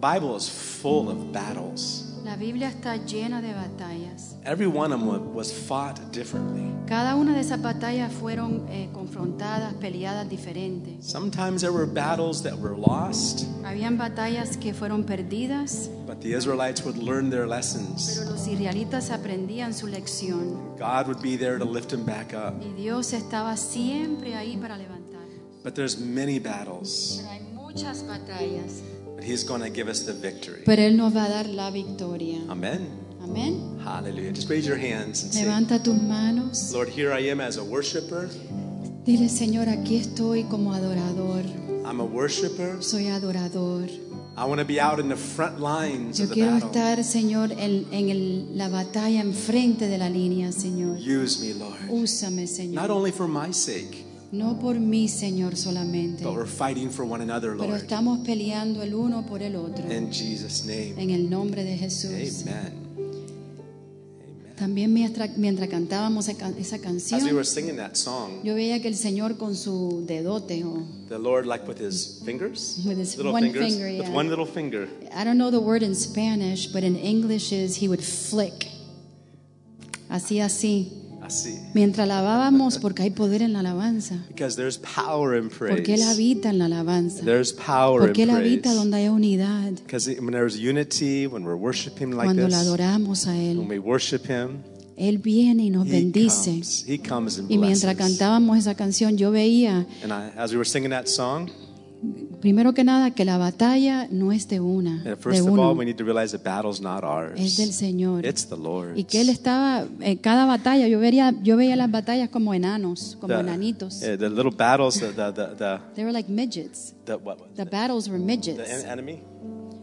Bible is full of battles. La Biblia está llena de batallas. Every one of them was fought differently. Cada una de esas batallas fueron eh, confrontadas, peleadas diferentes. Sometimes there were battles that were lost, Habían batallas que fueron perdidas, but the Israelites would learn their lessons. pero los israelitas aprendían su lección God would be there to lift them back up. y Dios estaba siempre ahí para levantar. But there's many battles, Pero hay muchas batallas, but He's going to give us the victory. pero Él nos va a dar la victoria. Amen. Amén. Hallelujah. Just raise your hands and say, Levanta tus manos. Lord, here I am as a worshiper. Dile, Señor, aquí estoy como adorador. I'm a worshiper. Soy adorador. I want to be out in the front lines Yo of the quiero battle. estar, Señor, en, en el- la batalla enfrente de la línea, Señor. Use me, Lord. Úsame, Not Señor. only for my sake, No por mí, Señor, solamente. but we're fighting for one another, Pero Lord. estamos peleando el uno por el otro. In Jesus' name. En el nombre de Jesús. Amen. También mientras, mientras cantábamos esa, esa As we canción, were singing that song, yo veía que el Señor con su dedote, o the Lord, like with his fingers, With his little one fingers, finger, with one little finger, I don't know the word in Spanish, but in English is he would flick. Así, así. Así. Mientras alabábamos, porque hay poder en la alabanza. Because there's power in Porque Él habita en la alabanza. There's power Porque Él habita donde hay unidad. Because when there's unity, when we're worshiping like Cuando this, adoramos a when Él, we worship Him, Él viene y nos He bendice. comes. He comes and Y mientras cantábamos esa canción, yo veía, I, as we were singing that song, primero que nada, que la batalla no es de una, de first of all, uno, we need to realize the battle's not ours. es del Señor. The. Y que Él estaba, en cada batalla, yo veía, yo veía las batallas como enanos, como the, enanitos. eh, the little battles, the, the, the, the, They were like midgets. the, what, The battles were the midgets. en- enemy?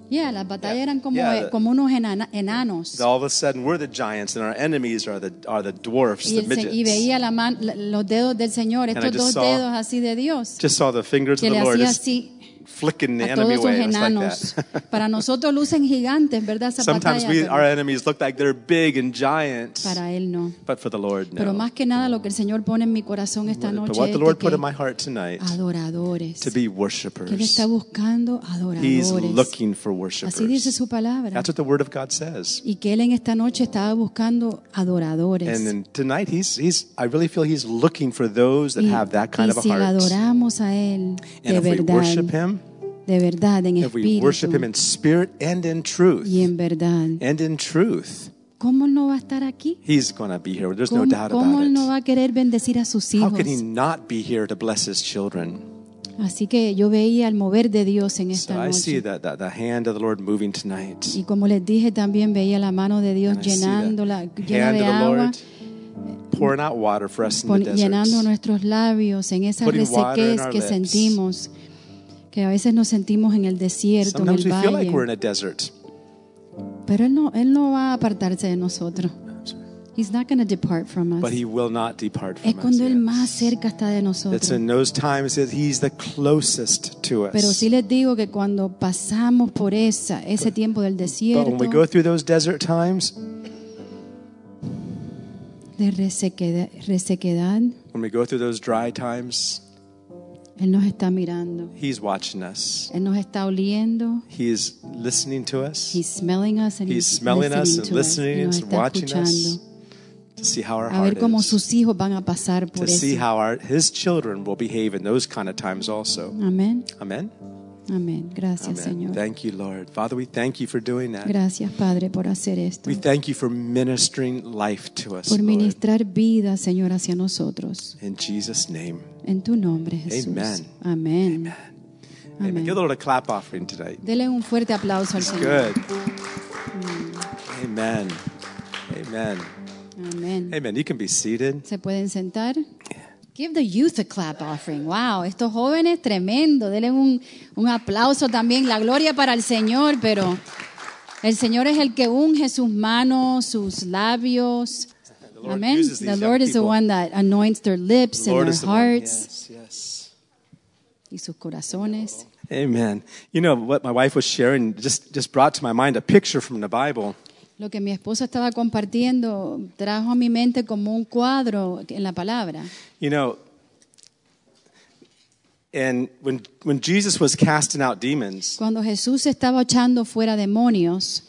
Yeah, las batallas Yeah. eran como, Yeah, eh, the- como unos enana- enanos. All of a sudden, we're the giants, and our enemies are the, are the dwarfs, Y, the midgets. y veía la man- los dedos del Señor, estos just dos saw- dedos así de Dios, Just saw the fingers que of le the Lord hacía así flicking the a todos enemy esos away. Was like enanos. that. Para nosotros lucen gigantes, ¿verdad? Esa Sometimes batalla, we, our enemies look like they're big and giant, para Él no. but for the Lord, no. Pero más que nada lo que el Señor pone en mi corazón esta But noche what es the de Lord put in my heart tonight adoradores. to be Que Él worshipers. está buscando He's adoradores. looking for Así dice worshipers. su palabra. That's what the Word of God says. Y que Él en esta noche estaba buscando adoradores. And then tonight, he's, he's, I really feel he's looking for those that y, have that y kind of a si heart. adoramos a Él And de if we verdad, worship him, de verdad, en if we worship him espíritu in spirit and in truth, y en verdad, and in truth, ¿cómo no va a estar aquí? he's going to be here. There's no ¿Cómo, doubt cómo about Él no va it. a querer bendecir a sus How hijos? can he not be here to bless his children? Así que yo veía el mover de Dios en esta I see noche. that, that the hand of the Lord moving tonight. Y como les dije, también veía la mano de Dios llenándola, llena hand de of the agua, Lord pouring out water for us in the llenando nuestros labios en esa resequez que sentimos, que a veces nos sentimos en el desierto, en Sometimes el we feel like valle. we're in a desert. Pero él no, él no va a apartarse de nosotros. He's not going to depart from us. But he will not depart Es from us. cuando él yes. más cerca está de It's nosotros. in those times that he's the closest to us. Pero sí les digo que cuando pasamos por esa, ese tiempo del But desierto, when we go through those desert times, de resequedad, resequedad, when we go through those dry times, Él nos está mirando. he's watching us. Él nos está oliendo. He's listening to us He's smelling us and He's he's, smelling us and us. listening and watching us to see how our A ver cómo is. sus hijos van a pasar To por see how our, his children will behave in those kind of times also. Amén. Amen? Amén. Gracias, Amen. Señor. Thank you, Lord. Father, we thank you for doing that. Gracias, Padre, por hacer esto. We thank you for ministering life to us, Por Lord. ministrar vida, Señor, hacia nosotros. In Jesus' name. En tu nombre, Jesús. Amen. Amén. Amen. Amén. Give the Lord a clap offering tonight. Dele un fuerte aplauso al Señor. Good. Amen. Amen. Amén. Amen. You can be seated. ¿Se pueden sentar? Give the youth a clap offering. Wow, estos jóvenes tremendo. Denle un, un aplauso también. La gloria para el Señor, pero el Señor es el que unge sus manos, sus labios. Amen. The Lord is the one that anoints their lips and their hearts Yes, yes. y sus corazones. Amen. You know what my wife was sharing just just brought to my mind a picture from the Bible. Lo que mi esposa estaba compartiendo trajo a mi mente como un cuadro en la palabra. You know, And when, when Jesus was casting out demons, Cuando Jesús estaba echando fuera demonios,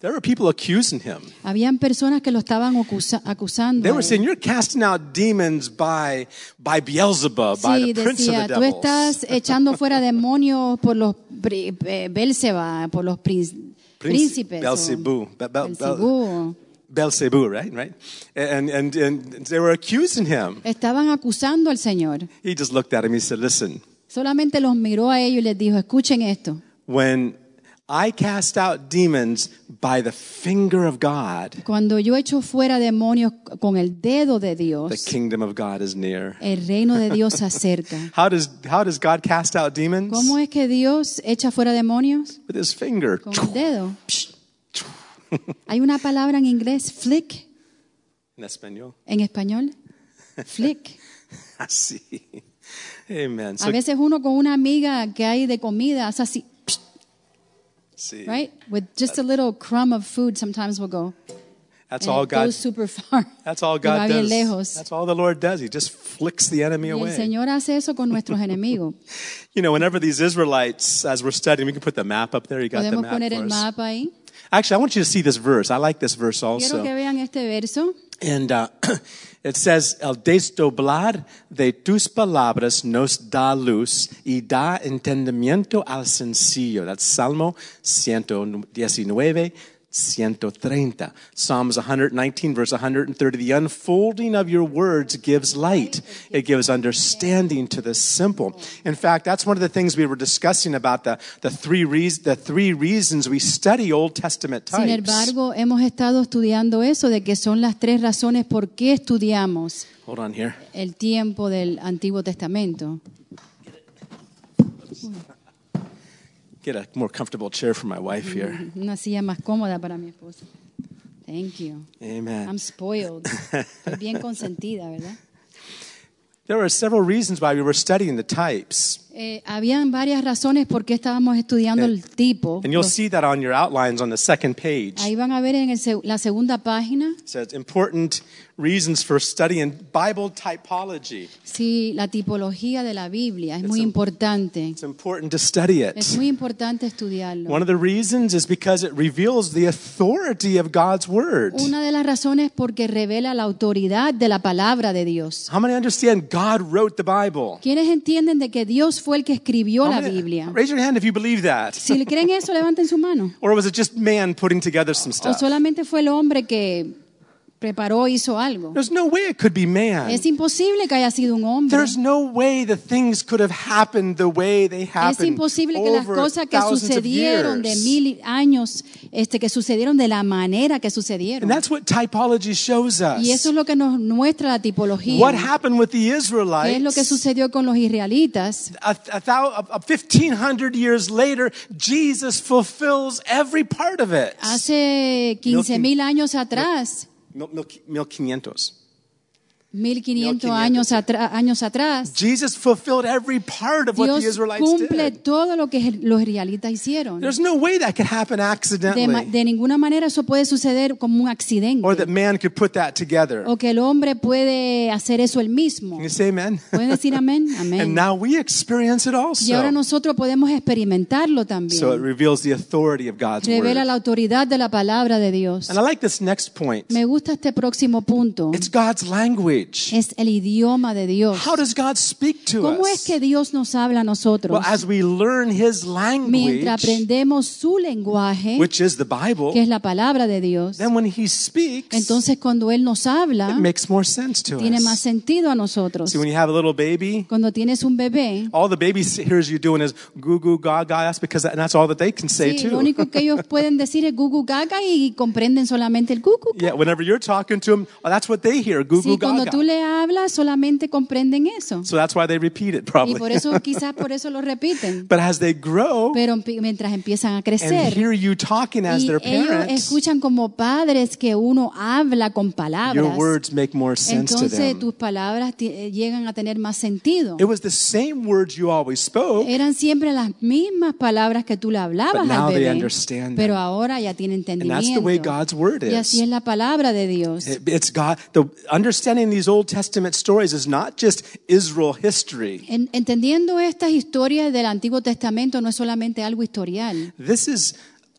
there were people accusing him. habían personas que lo estaban acusa- acusando. They were saying, You're casting out demons by, by Beelzebub, by the prince of the tú estás echando fuera demonios por los eh, por los prin- príncipes. o Beelzebub. Be- be- be- Belcebú. Beelzebub, right? Right? And, and, and they were accusing him. Estaban acusando al Señor. He just looked at him. He said, Listen, Solamente los miró a ellos y les dijo, escuchen esto. when I cast out demons by the finger of God, Cuando yo echo fuera demonios con el dedo de the Dios, kingdom of God is near. el reino de Dios se acerca. How does, how does God cast out demons? ¿Cómo es que Dios echa fuera demonios? With his finger. Con el dedo. Hay una palabra en inglés, flick, En español. en español. Flick. Así. Amen. A So, veces uno con una amiga que hay de comida hace así, see, right? With just a little crumb of food, sometimes we'll go. that's all God. goes super far. That's all God does. lejos. That's all the Lord does. He just flicks the enemy Y el away. Señor hace eso con nuestros enemigos. You know, whenever these Israelites, as we're studying, we can put the map up there. You got the map poner el mapa ahí. Actually, I want you to see this verse. I like this verse Quiero also. que vean este verso. And uh, it says, El desdoblar de tus palabras nos da luz y da entendimiento al sencillo. That's Salmo 119, 130. Psalms 119, verse 130. The unfolding of your words gives light. It gives understanding to the simple. In fact, that's one of the things we were discussing about the, the, three, reas- the three reasons we study Old Testament types. Sin types. embargo, hemos estado estudiando eso de que son las tres razones por qué estudiamos Hold on here. el tiempo del Antiguo Testamento. Get a more comfortable chair for my wife here. Mm, una silla más cómoda para mi esposa. Thank you. Amen. I'm spoiled. Estoy bien consentida, ¿verdad? There were several reasons why we were studying the types. Eh, habían varias razones por qué estábamos estudiando el tipo. And you'll Los- see that on your outlines on the second page. ahí van a ver en el la segunda página It says important reasons for studying Bible typology. sí, la tipología de la Biblia. Es muy a- importante. It's important to study it. Es muy importante estudiarlo. One of the reasons is because it reveals the authority of God's word. Una de las razones porque revela la autoridad de la palabra de Dios. How many understand God wrote the Bible? ¿Quiénes entienden de que Dios fue el que escribió la Biblia? Raise your hand if you believe that. Si le creen eso, levanten su mano. Or was it just man putting together some O stuff? solamente fue el hombre que preparó, hizo algo. There's no way it could be man. Es imposible que haya sido un hombre. There's no way the things could have happened the way they Es happened. imposible que las cosas que sucedieron de mil años, este, que sucedieron de la manera que sucedieron. And that's what typology shows us. Y eso es lo que nos muestra la tipología. What happened with the ¿Qué es lo que Israelites? sucedió con los israelitas? A, a, a, a 1500 years later, Jesus fulfills every part of it. Hace 15 mil años atrás, Mil, mil, mil quinientos. 1500 1500, años, atra- años atrás, Jesus fulfilled every part of what the Dios Israelites cumple did. todo lo que los israelitas hicieron. There's no way that could happen De, accidentally de ninguna manera eso puede suceder como un accidente. or that man could put that together. O que el hombre puede hacer eso él mismo. Can you say amen? ¿Pueden decir amén? And Amén. now we experience it Y ahora also. nosotros podemos experimentarlo So it también. reveals the authority of God's Revela word. la autoridad de la palabra de Dios. And I like this next point. Me gusta este próximo punto. It's God's language. Es el idioma de Dios. How does God speak to ¿Cómo es us? que Dios nos habla a nosotros? Well, as we learn His language, Mientras aprendemos su lenguaje, which is the que Bible, es la palabra de Dios, then when He speaks, entonces cuando Él nos it habla, makes more sense to tiene más us. sentido a nosotros. See, when you have a little baby, Cuando tienes un bebé, all the baby hears you doing is goo goo gaga. That's because and that's all that they can say sí, lo too. único que ellos pueden decir es gugu gaga y comprenden solamente el gugu. Yeah, whenever you're talking to them, oh, that's what they hear, goo Sí, goo cuando tú le hablas solamente comprenden eso. So that's why they repeat it Y probably. por eso, quizás por eso lo repiten. But as they grow Pero mientras empiezan a and crecer hear you talking as y their ellos parents, escuchan como padres que uno habla con your palabras, words make more sense to entonces them. tus palabras eh, llegan a tener más sentido. It was the same words you always spoke, Eran siempre las mismas palabras que tú le hablabas But now al they bebé, understand them. pero ahora ya tiene and that's the way entendimiento. God's word Y así is. es la palabra de Dios. It- It's God. The understanding these Old Testament stories is not just Israel history. En- entendiendo estas historias del Antiguo Testamento no es solamente algo historial. This is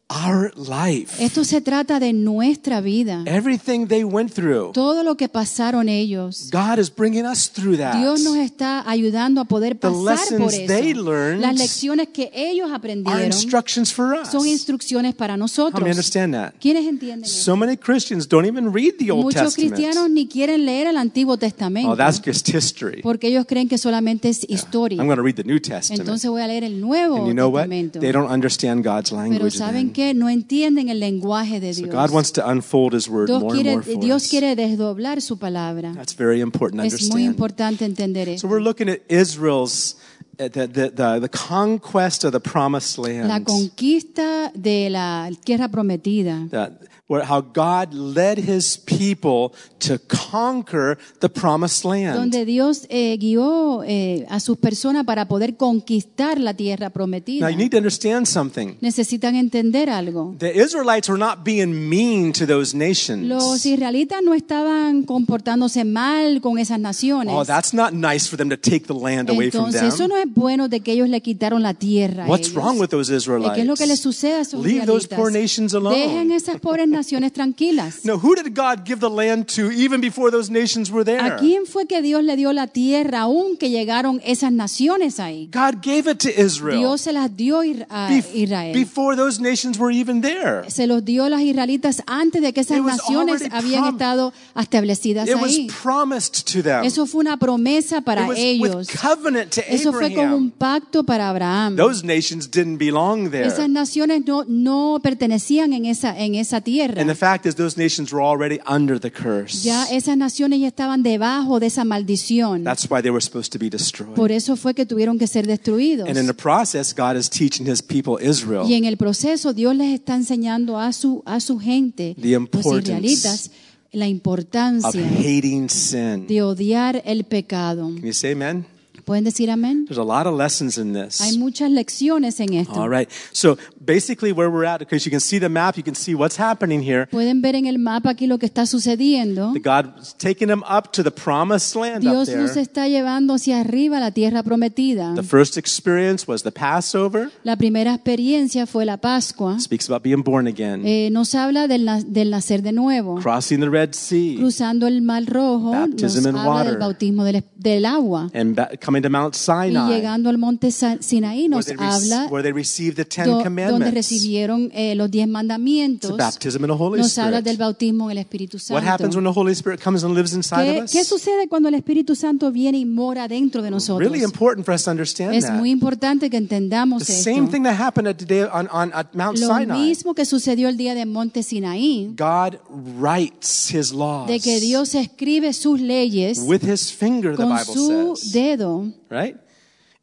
our life. Esto se trata de nuestra vida. Everything they went through, Todo lo que pasaron ellos. God is bringing us through that. Dios nos está ayudando a poder The pasar por lessons they eso. learned Las lecciones que ellos Are aprendieron instructions for us. son instrucciones para nosotros. understand that? ¿Quiénes entienden eso? So many Christians don't even read the Old Muchos cristianos Testament. ni quieren leer el Antiguo Testamento Oh, that's just history. porque ellos creen que solamente es historia. I'm going to read the New Testament. Entonces voy a leer el Nuevo And you know what? Testamento. They don't understand God's Pero language saben then. que no entienden el lenguaje de So Dios. God wants to unfold His word Dios more and quiere, more for Dios us. quiere desdoblar su palabra. That's very important Es muy understand. importante entender So eso. we're looking at Israel's uh, the, the, the, the conquest of the promised La land. conquista de la tierra prometida. That, where, how God led His people to conquer the promised land. Donde Dios eh, guió eh, a sus personas para poder conquistar la tierra Now prometida. you need to understand something. Necesitan entender algo. The Israelites were not being mean to those nations. Los israelitas no estaban comportándose mal con esas naciones. Oh, that's not nice for them to take the land away from them. eso no es bueno de que ellos le quitaron la tierra. What's ellos. wrong with those Israelites? ¿Qué es lo que les sucede a esos Leave those poor nations alone. Dejen esas pobres naciones tranquilas. No, who did God give the land to even before those nations were there? ¿A quién fue que Dios le dio la tierra aún que llegaron esas naciones ahí? God gave it to Israel Dios se las dio a Israel. before those nations were even there. Se los dio a israelitas antes de que esas It was naciones habían estado establecidas It was ahí. promised to them. Eso fue una promesa it para was with ellos. covenant to Eso fue como un pacto para Abraham. Those nations didn't belong there. Esas naciones no, no pertenecían en esa, en esa tierra. And the fact is, those nations were already under the curse. Ya esas naciones ya estaban debajo de esa maldición. That's why they were supposed to be destroyed. Por eso fue que tuvieron que ser destruidos. And in the process, God is teaching His people Israel Y en el proceso Dios les está enseñando a su, a su gente, The los israelitas, la of importancia hating sin. de odiar el pecado. Can you say amen? ¿Pueden decir amén? There's a lot of lessons in this. Hay muchas lecciones en esto. All right. So basically, where we're at, because you can see the map, you can see what's happening here. Pueden ver en el mapa aquí lo que está sucediendo. That God's taking them up to the promised land up Dios there. nos está llevando hacia arriba a la tierra prometida. The first experience was the Passover. La primera experiencia fue la Pascua. Speaks about being born again, Eh, nos habla del, na- del nacer de nuevo. crossing the Red Sea, Cruzando el Mar Rojo nos Baptism in habla water. del bautismo del, del agua. and ba- coming to Mount Y Sinai, llegando al monte Sinaí where nos they, rec- habla where they received the Ten do- donde Commandments. recibieron eh, los diez It's mandamientos. the baptism in the Holy Nos habla Spirit. del bautismo en el Espíritu What happens Santo. when the Holy Spirit comes and lives inside ¿Qué, of us? qué sucede cuando el Espíritu Santo viene y mora dentro de nosotros? Really important for us to understand Es that. muy importante que entendamos The same esto. thing that happened at, today on, on, at Mount Lo Sinai. mismo que sucedió el día de Monte Sinaí, God writes His laws de que Dios escribe sus leyes with His finger, the con Bible su says. dedo. Right?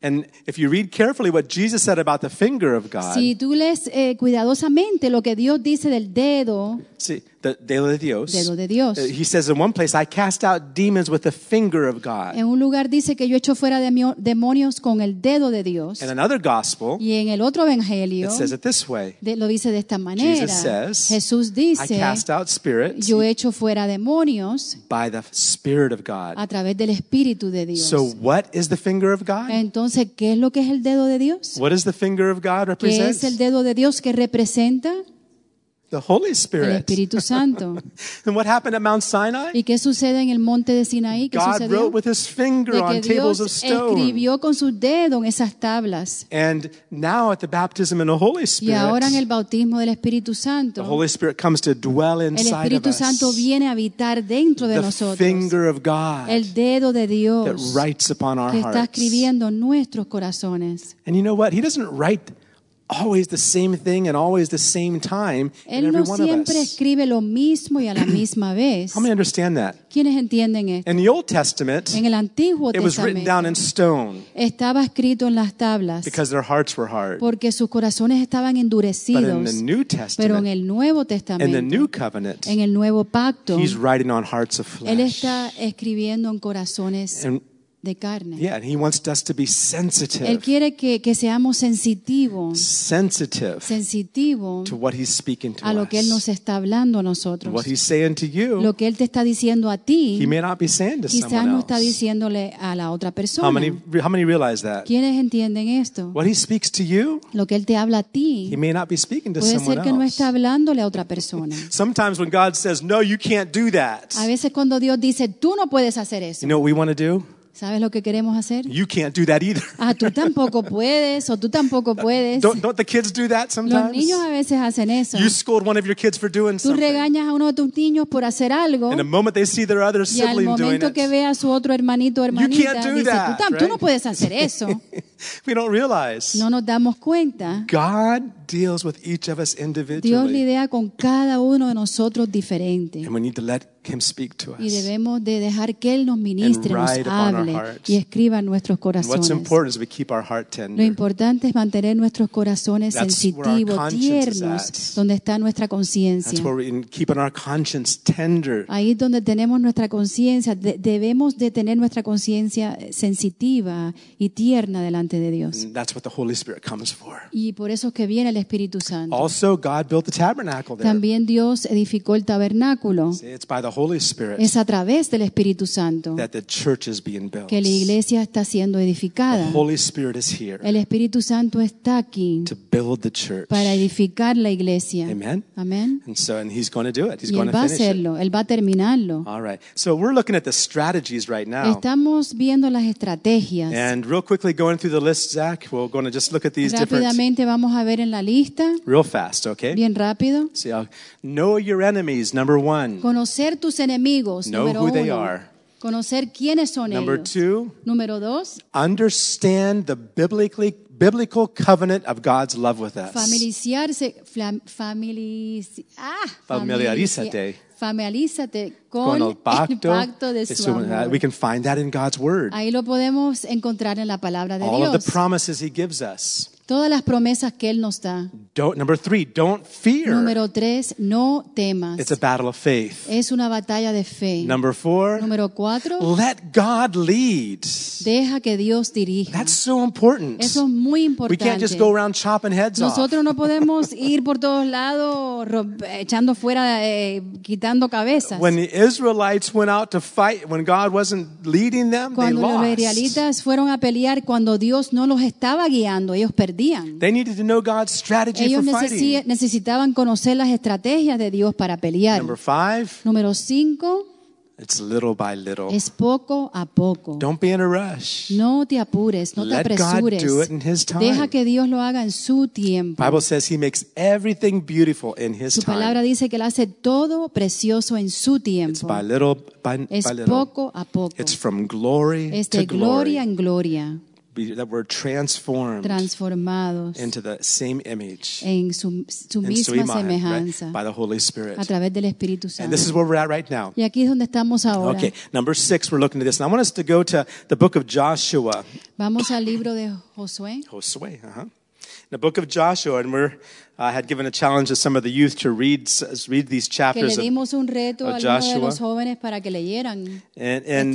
And if you read carefully what Jesus said about the finger of God, Si tú lees eh, cuidadosamente lo que Dios dice del dedo, see, the dedo de Dios, dedo de Dios. uh, he says in one place, I cast out demons with the finger of God. En un lugar dice que yo echo fuera demonios con el dedo de Dios. In another gospel, Y en el otro evangelio it says it this way de- lo dice de esta manera. Jesus says, Jesús I dice, cast out spirits yo echo fuera demonios by the Spirit of God. a través del Espíritu de Dios. So, what is the finger of God? Entonces, ¿qué es lo que es el dedo de Dios? What does the finger of God ¿Qué es el dedo de Dios que representa The Holy el Spirit. Espíritu Santo? And what happened at Mount Sinai? ¿Y qué sucede en el monte de Sinaí? ¿Qué God sucedió? wrote with his finger De on que tables of Dios stone. escribió con su dedo en esas tablas. And now at the baptism in the Holy Y Spirit, ahora en el bautismo del Espíritu the Santo, Holy Spirit comes to dwell el inside of Espíritu us. Santo viene a habitar dentro de the nosotros. finger of God El dedo de that Dios writes upon our que está escribiendo nuestros corazones. And you know what? He doesn't write always the same thing and always the same time in Él every no one of siempre us. escribe lo mismo y a la misma vez. How many understand that? ¿Quiénes entienden esto? In the Old Testament, En el Antiguo it was written down in stone estaba escrito en las tablas because their hearts were hard. porque sus corazones estaban But in endurecidos. the New Pero en Testament, el Nuevo in the Testamento, New Covenant, en el Nuevo Pacto, He's writing on hearts of Él flesh. está escribiendo en corazones And de carne. Yeah, and He wants us to be Él sensitive, quiere que, que seamos sensitivos, sensitive sensitivos to what He's speaking to a lo que Él nos us. está hablando a nosotros. What He's saying to you, Lo que Él te está diciendo a ti, He may not be saying to quizás someone no está else. diciéndole a la otra How persona. many, how many realize that? ¿Quiénes entienden esto? What He speaks to you, Lo que Él te habla a He ti may not be speaking to puede someone ser que no else. está hablándole a otra persona. Sometimes when God says, no, you can't do that, A veces cuando Dios dice, tú no puedes hacer you eso, know what we want to do? ¿Sabes lo que queremos hacer? You can't do that either. Ah, tú tampoco puedes o tú tampoco puedes. Don't, don't the kids do that Los sometimes? niños a veces hacen eso. You scold one of your kids for doing Tú something. regañas a uno de tus niños por hacer algo And the moment they see their other y al sibling doing momento it, que ve a su otro hermanito o hermanita, can't do dice, that, tú, no puedes hacer eso. we don't realize No nos damos cuenta. God deals with each of us Dios individually. lidia con cada uno de nosotros diferente. And we need to let Him speak to Y us. debemos de dejar que Él nos ministre, nos hable y escriba en nuestros And what's corazones. important is we keep our heart Lo tender. importante es mantener nuestros corazones That's sensitivos, tiernos, donde está nuestra That's conciencia. where we're in keeping our conscience tender. Ahí es donde tenemos nuestra conciencia. De- debemos de tener nuestra conciencia sensitiva y tierna delante de Dios. That's what the Holy Spirit comes for. Y por eso es que viene el Espíritu Santo. Also, God built the tabernacle there. También Dios edificó el tabernáculo. See, It's by the Holy Spirit Es a través del Espíritu Santo that the church is being built. que la iglesia está siendo The edificada. Holy Spirit is here El Espíritu Santo está aquí to build the church. para edificar la iglesia. Amen. Amén. And so, and He's going to do it. He's Y going Él va a it. hacerlo, Él va a terminarlo. All right. So we're looking at the strategies right now. Estamos viendo las estrategias. And real quickly going through the list, Zach, we're going to just look at these different, Rápidamente vamos a ver en la lista, real fast, okay? bien rápido. See, uh, know your enemies, number one. Conocer tus enemigos, Know número who they are. Conocer quiénes son Number ellos. two, Número dos, understand the biblically biblical covenant of God's love with us. familiarizarse, flam- familiz- ah, Familiarízate. Familiarízate con, Con el el pacto, de su uh, amor. we can find that in God's word. Ahí lo podemos encontrar en la palabra de All of the Dios. promises He gives us. Todas las promesas que Él nos da. Don't, number three, don't fear. Número tres, no temas. It's a battle of faith. Es una batalla de fe. Number four, Número cuatro, let God lead. deja que Dios dirija. That's so important. Eso es muy We importante. can't just go around chopping heads off. Nosotros no podemos ir por todos lados echando fuera, eh, quitando cabezas. When the Israelites went out to fight, when God wasn't leading them, they Cuando los israelitas fueron a pelear, cuando Dios no los estaba guiando, ellos perdían. They needed to know God's strategy Ellos for fighting. necesitaban conocer las estrategias de Dios para pelear. Number five, Número cinco, it's little by little. es poco a poco. Don't be in a rush. No te apures, no te God apresures. do it in His time. Deja que Dios lo haga en su tiempo. Bible says He makes everything beautiful in His Su palabra time. dice que Él hace todo precioso en su It's tiempo. by little by, Es by little. poco a poco. It's from glory Es to de gloria glory. en gloria, Be- That we're transformed transformados into the same image. en su, su misma Suima, right? By the Holy Spirit. a través del Espíritu And this is where we're at right now. Y aquí es donde estamos ahora. Okay, number six, we're looking at this. And I want us to go to the book of Joshua. Vamos al libro de Josué. Josue, uh-huh. In the book of Joshua, and we're I had given a challenge to some of the youth to read read these Que le chapters. Of, dimos un reto of Joshua. los jóvenes para que leyeran and and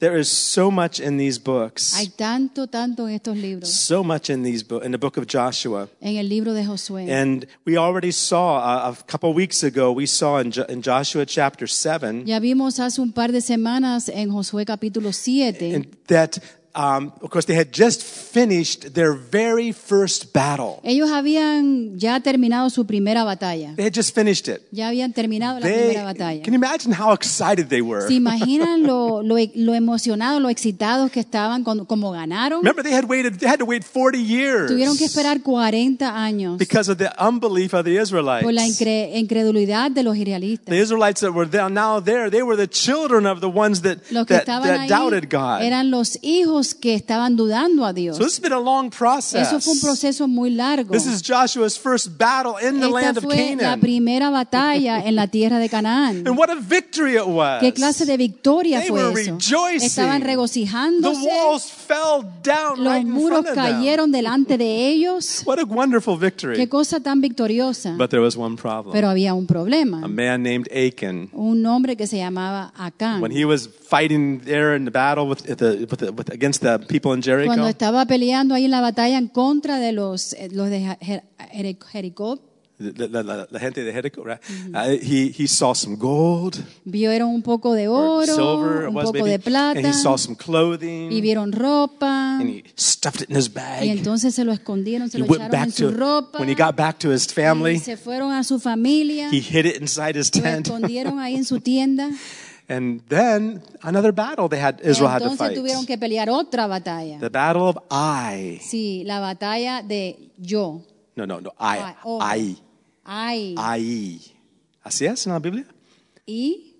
there is so much in these books, Hay tanto, tanto en estos libros, so much in these bo- in the book of Joshua. en el libro de Josué. And we already saw uh, a couple weeks ago. We saw in, Jo- in Joshua chapter seven Ya vimos hace un par de semanas en Josué capítulo 7 that. Um, of course, they had just finished their very first battle. Ellos habían ya terminado su primera batalla. They had just finished it. Ya habían terminado la primera batalla. can you imagine how excited they were? ¿Se imaginan lo, lo, lo emocionados, lo excitados que estaban como ganaron? Remember, they had waited. They had to wait 40 years Tuvieron que esperar 40 años because of the unbelief of the Israelites. por la incre- incredulidad de los The. Israelites that were now there, they were the children of the ones that, doubted God. eran los hijos aquellos que estaban dudando a Dios. So this has been a long process. Eso fue un proceso muy largo. This is Joshua's first battle in the land Esta of fue la Canaan. primera batalla en la tierra de Canaán. And what a victory it was. ¿Qué clase de victoria They fue were eso? rejoicing. Estaban The regocijándose. walls fell down Los right in muros front of them. cayeron delante de ellos. What a wonderful victory. Qué cosa tan victoriosa. But there was one problem. Pero había un A problema. man named Achan. Un hombre que se llamaba Acán. When he was fighting there in the battle with the, with the, with, against the people in Cuando Jericho, estaba peleando ahí en la batalla en contra de los, eh, los de Jer- Jer- Jericó, the gente de Jericho, right? Uh, he, he saw some gold, vieron un poco de or oro, silver, un poco maybe, de plata, and he saw some y clothing, vieron ropa, and he stuffed it in his y bag. entonces se lo escondieron, se He lo echaron en su to, ropa, when he got back to his y family, se fueron a su familia, he hid it inside his lo tent. escondieron ahí en su tienda, And then another battle they had, Israel had to entonces fight. tuvieron que pelear otra batalla. The battle of Ai. Sí, la batalla de yo. No, no, no, Ai. Ai, ah, oh. Ai. Ay. Ai. ¿Así es en la Biblia? ¿Y?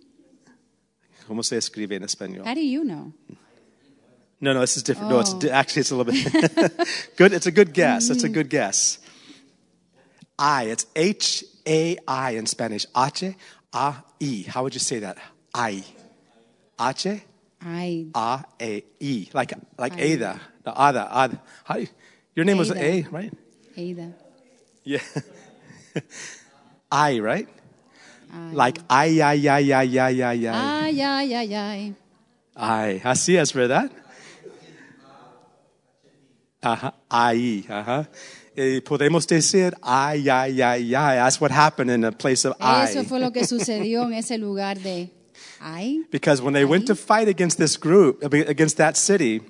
¿Cómo se escribe en español? How do you know? No, no, this is different. No, it's Oh. actually it's a little bit good. It's a good guess. It's a mm. good guess. I. It's H A I in Spanish. H A I. How would you say that? I. H Ay. A A E. Like like Ai. Ada. The Ada. Ada. How you, your name was A, right? Eida. Yeah. I, right? Ay. Like I, I, I, uh-huh. I, I, I, I. Ay, ay, ay, ay. Ay. Así es, ¿verdad? Ajá. Ahí. Ajá. Eh, podemos decir ay, ay, ay, ay. That's what happened in the place of Eso I. fue lo que sucedió en ese lugar de ay. Because when they went to fight against this group, against that city,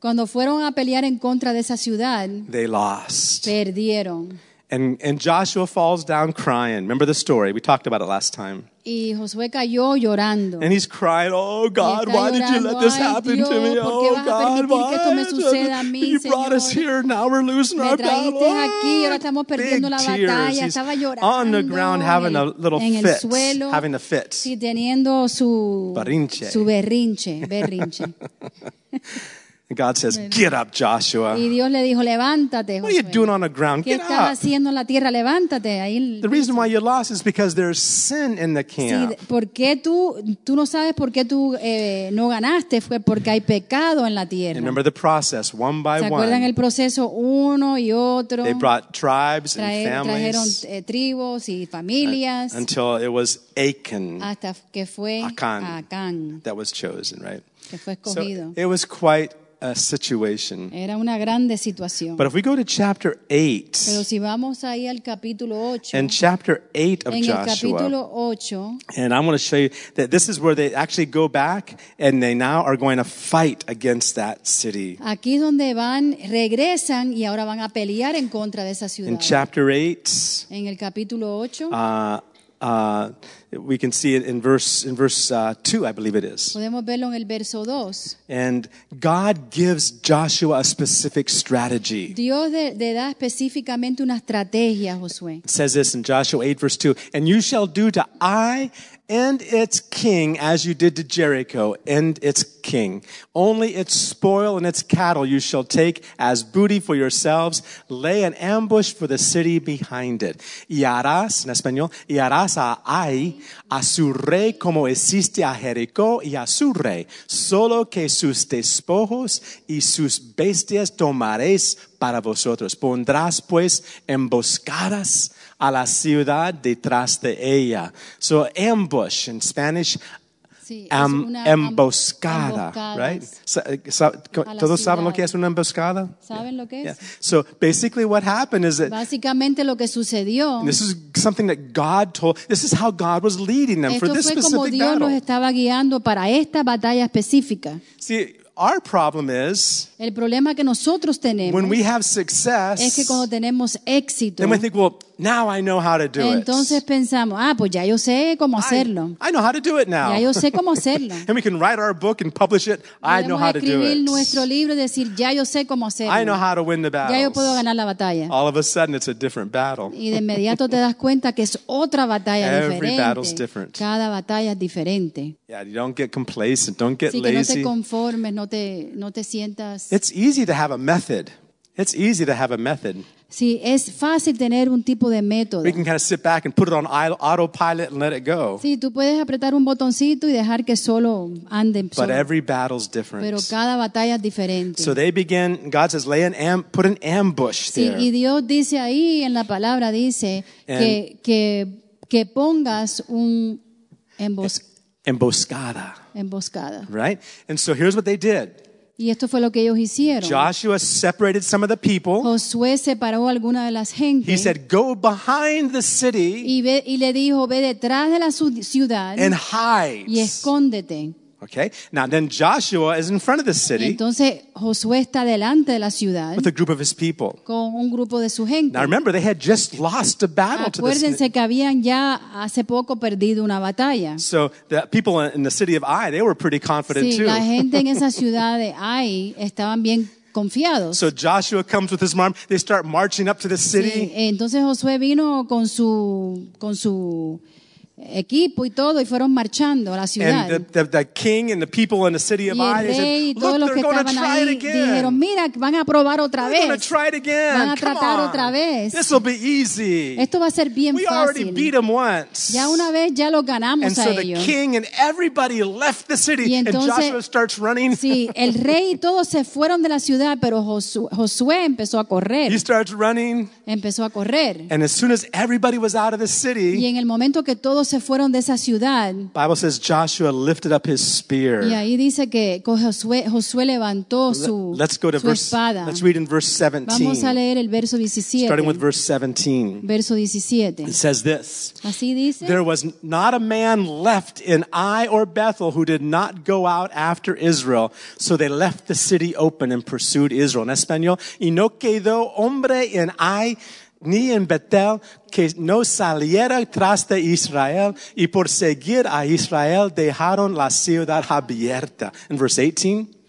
Cuando fueron a pelear en contra de esa ciudad, they lost. perdieron. And, and Joshua falls down crying. Remember the story? We talked about it last time. Y Josué cayó llorando. And he's crying, Oh God, why did you let this "Ay, happen to me? Dios, ¿por qué Oh God, permitir que esto me why? mí, You brought us here, now we're losing Me our battle. aquí, ahora estamos Big perdiendo la tears. batalla. He's Estaba llorando on the ground having a little en fit, suelo. having a fit. Sí, teniendo su Berrinche. su berrinche, berrinche. And God says, Get up, Joshua. Y Dios le dijo, levántate, What are you Josué. doing on the ground? ¿Qué Get estás up. haciendo en la tierra? Levántate. Ahí, The reason why you lost is because there's sin in the Sí, camp. ¿por qué tú, tú no sabes por qué tú eh, no ganaste? Fue porque hay pecado en la tierra. And remember the process, one by ¿Se acuerdan el one. proceso uno y otro? They brought tribes and Trae- trajeron families eh, tribus y familias until it was Achan hasta que fue Acán. Acán, that was chosen, right? que fue So escogido. it was quite a situation. Era una grande situación. But if we go to chapter 8, Pero si vamos ahí al capítulo 8, in chapter 8 of en el capítulo 8, and I want to show you that this is where they actually go back and they now are going to fight against that city. aquí donde van, regresan y ahora van a pelear en contra de esa ciudad. In chapter 8, En el capítulo 8 uh, uh, we can see it in verse in verse uh, 2, I believe it is. podemos verlo en el verso 2. And God gives Joshua a specific strategy. Dios le le da específicamente una estrategia Josué. It says this in Joshua 8, verse 2 And you shall do to Ai and its king as you did to Jericho and its king. Only its spoil and its cattle you shall take as booty for yourselves. Lay an ambush for the city behind it. Y harás, en español, y harás a Ai, a su rey como hiciste a Jericó y a su rey. Solo que sus despojos y sus bestias tomaréis para vosotros. Pondrás pues emboscadas a la ciudad detrás de ella. So ambush in Spanish, Sí, am- emboscada, emboscadas. right? A la ¿Todos saben lo que es una emboscada? ¿Saben lo que es? Yeah. So basically what happened is that Básicamente lo que sucedió, this is something that God told, this is how God was leading them for esto this fue como specific Dios los battle. estaba guiando para esta batalla específica. See, our problem is El problema que nosotros tenemos when we have es que success, cuando tenemos éxito, then we think, well, now I know how to do entonces it. pensamos, ah, pues ya yo sé cómo hacerlo. I, I know how to do it now. Ya yo sé cómo hacerlo. and we can write our book and publish it. I know how to do escribir nuestro it. libro y decir, ya yo sé cómo hacerlo. I know how to win the Ya yo puedo battles. ganar la batalla. All of a sudden, it's a different battle. Y de inmediato te das cuenta que es otra batalla Every battle's diferente. different. Cada batalla es diferente. Yeah, you don't get complacent. Don't get Así que no te conformes, no no te, no te sientas. It's easy to have a method. It's easy to have a method. Sí, es fácil tener un tipo de método. We can kind of sit back and put it on auto- autopilot and let it go. Sí, tú puedes apretar un botoncito y dejar que solo ande But solo. every battle's Pero different. cada batalla es diferente. So they begin, God says, lay an am, put an ambush Sí, there. y Dios dice ahí en la palabra, dice que, que, que pongas un embos- Emboscada, emboscada. right? And so here's what they did. Y esto fue lo que ellos hicieron. Joshua separated some of the people. Josué separó a alguna de las He said, go behind the city y, ve- y le dijo, ve detrás de la ciudad and y hide. escóndete. Okay? Now then Joshua is in front of the city entonces Josué está delante de la ciudad with a group of his people. con un grupo de su gente. Now remember, they had just lost a battle to this. Acuérdense que habían ya hace poco perdido una batalla. So the people in the city of Ai, they were pretty confident Sí, too. la gente en esa ciudad de Ai estaban bien confiados. So Joshua comes with his mom. They start marching up to the Sí, city. entonces Josué vino con su con su equipo y todo y fueron marchando a la ciudad. And the, the, the king and the people in the city of y el rey y todos los que estaban ahí dijeron, mira, van a probar otra vez. Van a tratar otra vez. This will be easy. Esto va a ser bien we already fácil. beat them once. Ya una vez ya los ganamos and a so the ellos. king and everybody left the city, Y and entonces- Joshua starts running. Sí, el rey y todos se fueron de la ciudad, pero Josu- Josué empezó a He correr, starts running, empezó a correr. and as soon as everybody was out of the Y city, en el momento que todos se fueron de esa ciudad, Bible says Joshua lifted up his spear. y ahí dice que Josué, Josué levantó su, Let's go to su verse. espada. Let's read in verse 17. Vamos a leer el verso 17. Starting with verse 17. Verso 17. It says this. Así dice. There was not a man left in Ai or Bethel who did not go out after Israel. So they left the city open and pursued Israel. En español, y no quedó hombre en Ai ni en Betel que no saliera tras de Israel y por seguir a Israel dejaron la ciudad abierta. In verse 18.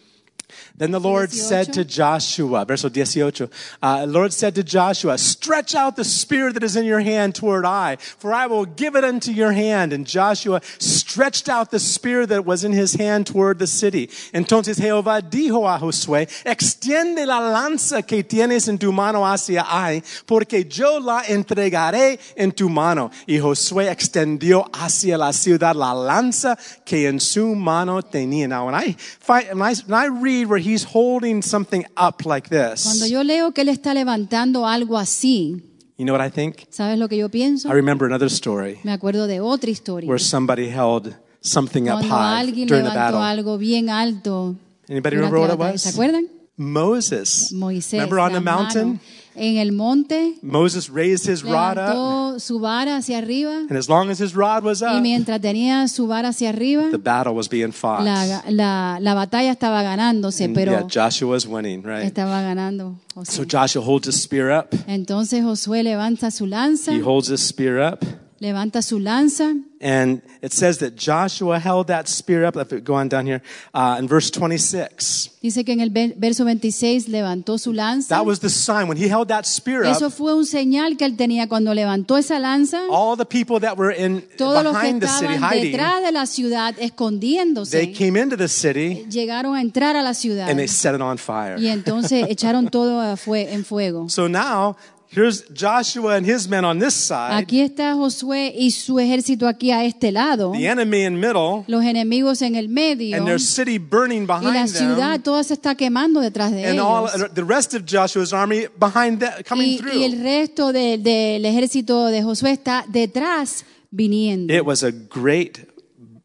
Then the Lord 18. said to Joshua, verso 18, uh, Lord said to Joshua, stretch out the spear that is in your hand toward I, for I will give it unto your hand. And Joshua stretched out the spear that was in his hand toward the city. Entonces Jehová dijo a Josué, extiende la lanza que tienes en tu mano hacia Ai, porque yo la entregaré en tu mano. Y Josué extendió hacia la ciudad la lanza que en su mano tenía. Now, when I, find, when I, when I read where he's holding something up like this, Cuando yo leo que él está levantando algo así, you know what I think? ¿sabes lo que yo pienso? I remember another story Me acuerdo de otra historia. where somebody held something up Cuando high alguien during the levantó battle. algo bien alto. Anybody durante remember what la it batalla. was? ¿Se acuerdan? Moses. Moisés. Remember on la the mountain? En el monte, Moses raised his rod up, su vara hacia arriba and as long as his rod was y up, mientras tenía su vara hacia arriba, the battle was being fought. la, la, la batalla estaba ganándose, And, pero yeah, Joshua was winning, right? estaba ganando. So. Joshua holds his spear up. Entonces Josué levanta su lanza, He holds his spear up. Levanta su lanza And it says that Joshua held that spear up. If we go on down here, uh, in verse 26. Dice que en el ver- verso 26 levantó su lanza. That was the sign. When he held that spear Eso up, fue un señal que él tenía cuando levantó esa lanza. all the people that were in Todos los que behind the city estaban hiding, detrás de la ciudad they escondiéndose, came into the city llegaron a entrar a la ciudad and they set it on fire. y entonces echaron todo en fuego. So now, here's Joshua and his men on this side, Aquí está Josué y su ejército aquí a este lado, the enemy in middle, los enemigos en el medio and their city burning y la behind ciudad them, toda se está quemando detrás de and all ellos. and the rest of Joshua's army behind that, coming Y, through. y el resto de- del ejército de Josué está detrás viniendo. It was a great,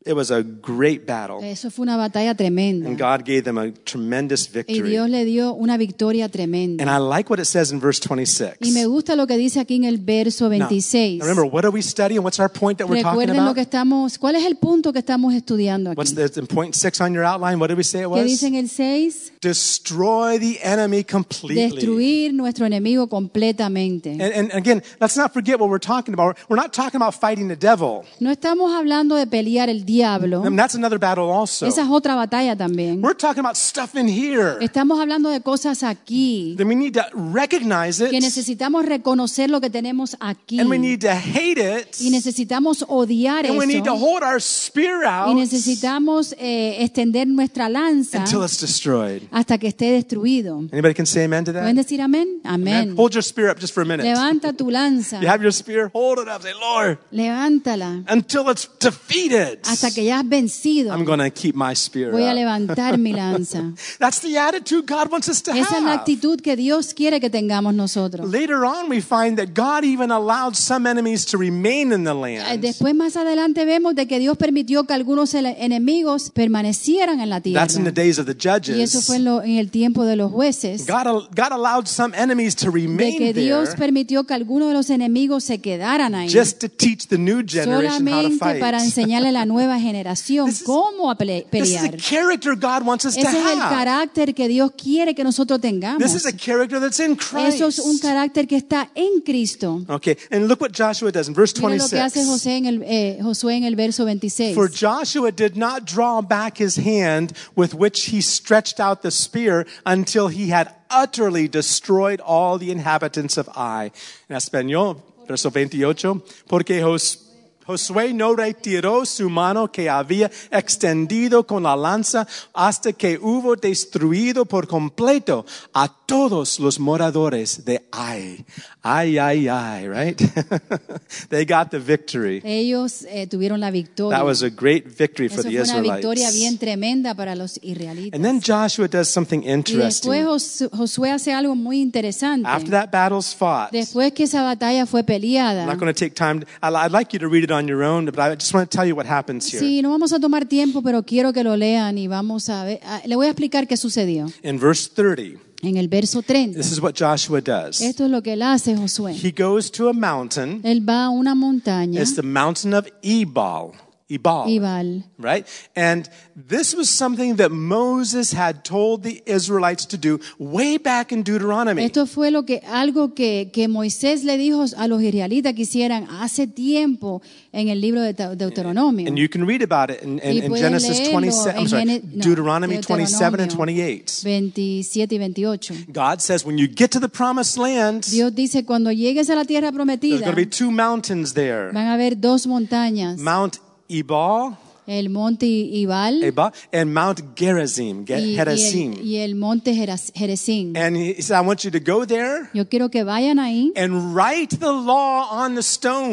it was a great battle. Eso fue una batalla tremenda. And God gave them a tremendous Y victory. Dios le dio una victoria And tremenda. I like what it says in verse 26. Y me gusta lo que dice aquí en el verso Now, 26. remember, what are we studying? What's our point that we're talking Recuerden lo que about? estamos, ¿cuál es el punto que estamos estudiando What's aquí? the in point six on your outline? What did we say it ¿Qué dice was? en el 6? Destroy the enemy completely. Destruir nuestro enemigo completamente. And, and again, let's not forget what we're talking about. We're not talking about fighting the devil. No estamos hablando de pelear el diablo. And that's another battle also. Esa es otra batalla también. We're talking about stuff in here. Estamos hablando de cosas aquí Then we need to recognize que it necesitamos reconocer lo que tenemos aquí and we need to hate it y necesitamos odiar and we need to eso hold our spear y out necesitamos eh, extender nuestra lanza until it's destroyed. hasta que esté destruido. Anybody can say amen to ¿Pueden that? decir amén? Amén. Hold your spear up just for a minute. Levanta tu lanza, You have your spear, hold it up. Say, Lord, levántala until it's defeated, hasta que ya has vencido. I'm going to keep my spear Voy a levantar mi lanza. That's the attitude God wants us to Esa es la have. actitud que Dios quiere que tengamos nosotros. Later on, we find that God even allowed some enemies to remain in the Eh, land. Después más adelante vemos de que Dios permitió que algunos enemigos permanecieran en la tierra. That's in the days of the Y eso judges. fue en, lo- en el tiempo de los jueces. God, God allowed some enemies to De remain que Dios there permitió que algunos de los enemigos se quedaran ahí. just to teach the new generation how to fight. para enseñarle la nueva generación This is- cómo a pele- This is pelear. the character God wants us to Ese es el carácter que Dios quiere que nosotros tengamos. This is a character that's in Eso es un Christ. carácter que está en Cristo. Okay, and look what Joshua does in verse Mira lo que hace José en el, eh, Josué en el verso 26. For Joshua did not draw back his hand with which he stretched out the spear until he had utterly destroyed all the inhabitants of Ai. En español, verso 28, porque Jos- Josué no retiró su mano que había extendido con la lanza hasta que hubo destruido por completo a todos los moradores de Ai. Ai, ai, ai, right? they got the victory. Ellos eh, tuvieron la victoria. That was a great victory for Eso the fue una victoria bien Israelites. tremenda para los israelitas. And then Joshua does something Y después interesting. Jos- Josué hace algo muy interesante. After that battle's fought, I'm Después que esa batalla fue peleada, not going to take time. I'd like you to read it on your own, but I just want to tell you what happens here. sí, no vamos a tomar tiempo, pero quiero que lo lean y vamos a ver. Le voy a explicar qué sucedió. In verse 30, En el verso 30, this is what Joshua does. esto es lo que él hace, Josué. He goes to a mountain. Él va a una montaña, It's the mountain of Ebal. Ebal. Right? And this was something that Moses had told the Israelites to do way back in Deuteronomy. Esto fue lo que algo que, que Moisés le dijo a los israelitas que hicieran hace tiempo en el libro de Deuteronomio. And you can read about it in, in, in Genesis 27, I'm sorry, no, Deuteronomy 27 and 28. 27 y 28. God says when you get to the promised land, Dios dice, cuando llegues a la tierra prometida, there's going to be two mountains there. van a haber dos montañas, Mount Ebal, el monte Ibal Ebal and Mount Gerizim, Ge- y, y y el monte Jerezín. And he said, I want you to go there Yo quiero que vayan ahí and write the law on the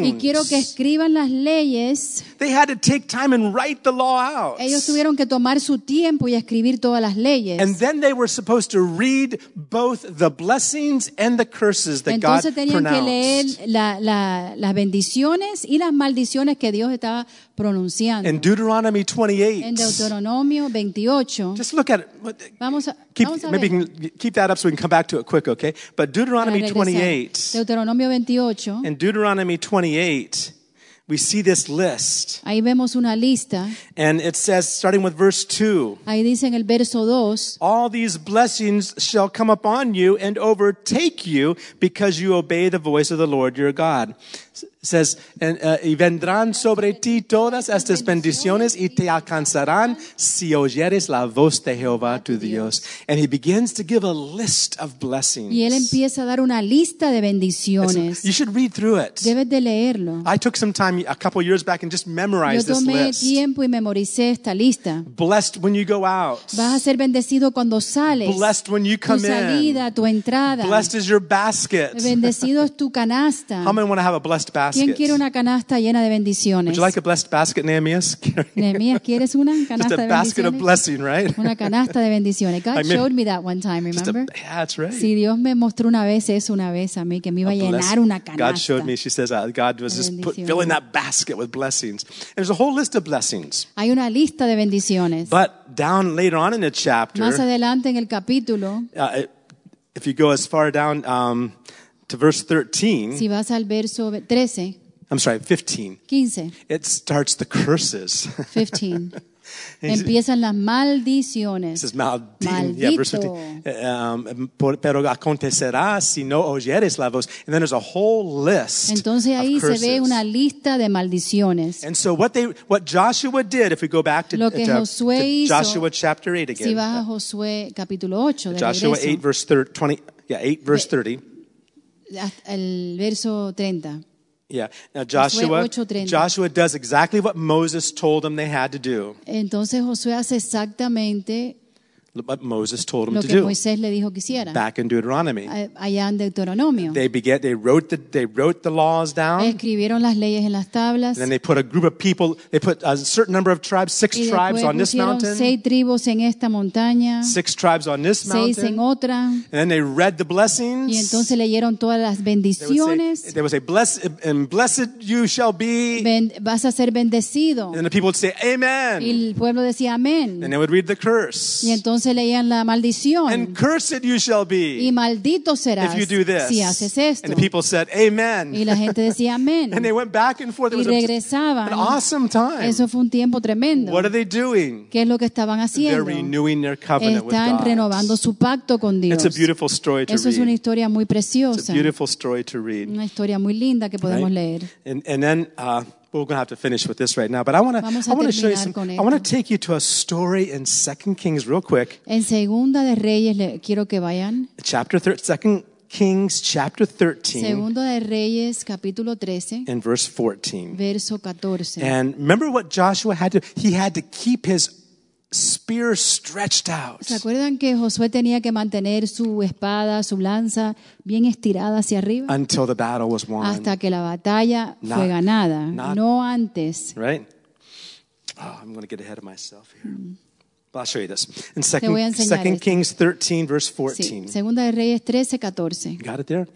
y quiero que stones. escriban las leyes. They had to take time and write the law out. Ellos tuvieron que tomar su tiempo y escribir todas las leyes. And then they were supposed to read both the blessings and the curses that God Entonces tenían que leer la- la- las bendiciones y las maldiciones que Dios estaba pronunciando. In Deuteronomy 28. En Deuteronomio 28, just look at it. vamos a, Keep, vamos a maybe ver. can keep that up so we can come back to it quick, okay? But Deuteronomy 28, Deuteronomio 28, in Deuteronomy 28, we see this list. ahí vemos una lista. And it says, starting with verse 2, Ahí dice en el verso 2, all these blessings shall come upon you and overtake you because you obey the voice of the Lord your God. Says, and, uh, y vendrán sobre ti todas estas bendiciones y te alcanzarán si oyeres la voz de Jehová tu Dios. And he begins to give a list of blessings. y él empieza a dar una lista de bendiciones. you should read through it. Debes de leerlo. I took some time a couple years back and just memorized this list. Yo tomé tiempo y memoricé esta lista. Blessed when you go out. Vas a ser bendecido cuando sales. Blessed when you come in. Tu salida, tu entrada. Blessed is your basket. Bendecido es tu canasta. How many want to have a blessed ¿Quién quiere una canasta llena de bendiciones? Would you like a blessed basket, Nehemias? Nehemías, ¿quieres una Just canasta a de basket of bendiciones? blessing, right? Una canasta de bendiciones. God I mean- showed me that one time, Just a, remember? yeah, that's right. Sí, Dios me mostró una vez eso una vez a mí, que me iba a llenar una God canasta. showed me, she says, uh, God was just put, bendiciones. filling that basket with blessings. And there's a whole list of blessings. Hay una lista de bendiciones. But down later on in the chapter, Más adelante en el capítulo, uh, if you go as far down um, to verse 13, si vas al verso 13, I'm sorry, 15, 15, it starts the curses. 15. He's- empiezan las It maldiciones. says, "Maldito." Yeah, verse 15. Um, pero acontecerá si no oyeres la voz. And then there's a whole list. Entonces of ahí se ve curses. una lista de maldiciones. And so what they, what Joshua did, if we go back to, Lo que to- Josué to hizo, Joshua chapter 8 Si again. vas a Josué capítulo 8, de Joshua regreso, 8 verse 30, 20, yeah, 8 verse 30. Hasta el verso 30. Yeah. Now Joshua, Joshua does exactly what Moses told them they had to do. Entonces Josué hace exactamente What Moses told them lo to que do. Moisés le dijo que hiciera. Back in Deuteronomy. a- Allá en Deuteronomio. They began, they wrote the, they wrote the laws down. Escribieron las leyes en las tablas. And then they put a group of people, they put a certain number of tribes, six Y tribes después on this pusieron mountain, seis tribus en esta montaña, six tribes on this seis en mountain. otra. And then they read the blessings. Y entonces leyeron todas las They would say, bendiciones. they would say, blessed, and blessed you shall be. Ben- vas a ser bendecido. And then the people would say, Y amen. el pueblo decía And amén. they would read the curse. Y entonces leían la maldición. And cursed you shall Y be maldito serás if you do this. si haces esto. And the people said, amen. Y la gente decía amén. And they went back and forth. It Y regresaban. an awesome time. Eso fue un tiempo tremendo. What are they doing? ¿Qué es lo que estaban They're haciendo? renewing their covenant with Están God. renovando su pacto con Dios. It's a beautiful story to Eso es una read. historia muy It's a preciosa. beautiful story to read. Una historia muy linda que podemos right? leer. And, and then uh, we're going to have to finish with this right now. But I want to I want to show you some. I want to take you to a story in Second Kings real quick. En Segunda de Reyes, le- quiero que vayan. Chapter thir- Second Kings chapter 13 Segunda de Reyes, capítulo 13, and verse 14. verso 14. And remember what Joshua had to he had to keep his spear stretched out. ¿Se acuerdan que Josué tenía que mantener su espada, su lanza bien estirada hacia arriba? until the battle was won. Hasta que la batalla Not- fue ganada, not- no antes. right? Oh, I'm going to get ahead of myself here. But I'll show you this. In Mm. voy a second, enseñar second esto. Kings 13, verse Sí, 14. Segunda de Reyes 13, 14. Got it there?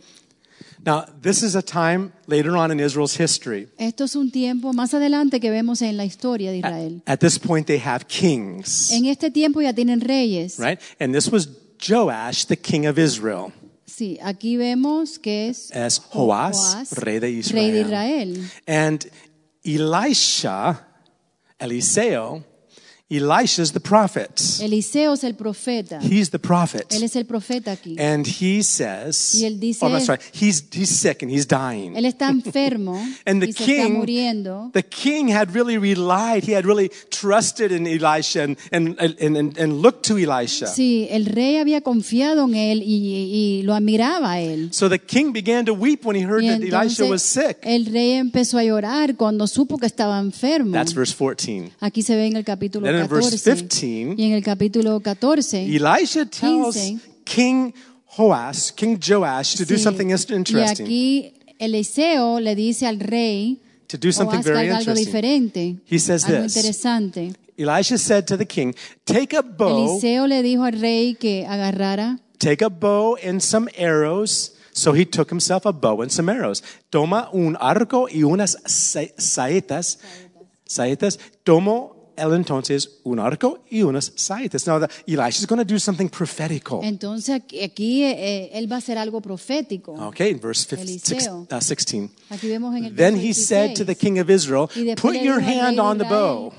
Now, this is a time later on in Israel's history. Esto es un tiempo más adelante que vemos en la historia de Israel. At this point, they have kings, En este tiempo ya tienen reyes. right? And this was Joash, the king of Israel, Sí, aquí vemos que es as Joás, Joás, rey de rey de Israel. Israel. And Elisha, Eliseo, Elisha's the prophet. Eliseo es el profeta. He's the prophet. Él es el profeta aquí. And he says, Y él dice- oh, that's right. He's, he's sick and he's dying. Él está enfermo And the y se está king, muriendo. the king had really relied, he had really trusted in Elisha and, and, and, and, and looked to Elisha. Sí, el rey había confiado en él y, y lo admiraba a él. So the king began to weep when he heard Y that Elisha was sick. el rey empezó a llorar cuando supo que estaba enfermo. That's verse 14. Aquí se ve en el capítulo Then in verse 14. 15, Y en el capítulo 14, Elisha tells 15. King Joash, King Joash, to do something y interesting. aquí Eliseo le dice al rey To do something very algo interesting. diferente, He says algo this. interesante. Elisha said to the king, Take a bow, Eliseo le dijo al rey que agarrara take a bow and some arrows. So he took himself a bow and some arrows. Toma un arco y unas sa- saetas. Saetas. Tomo él entonces un arco y unas saetas. Now, the, Elisha's going to do something prophetical. Entonces aquí, eh, él va a hacer algo profético. Okay, in verse 15, six- uh, 16. Aquí vemos en el Then he said to the king of Israel, Put your dijo al rey hand on the bow.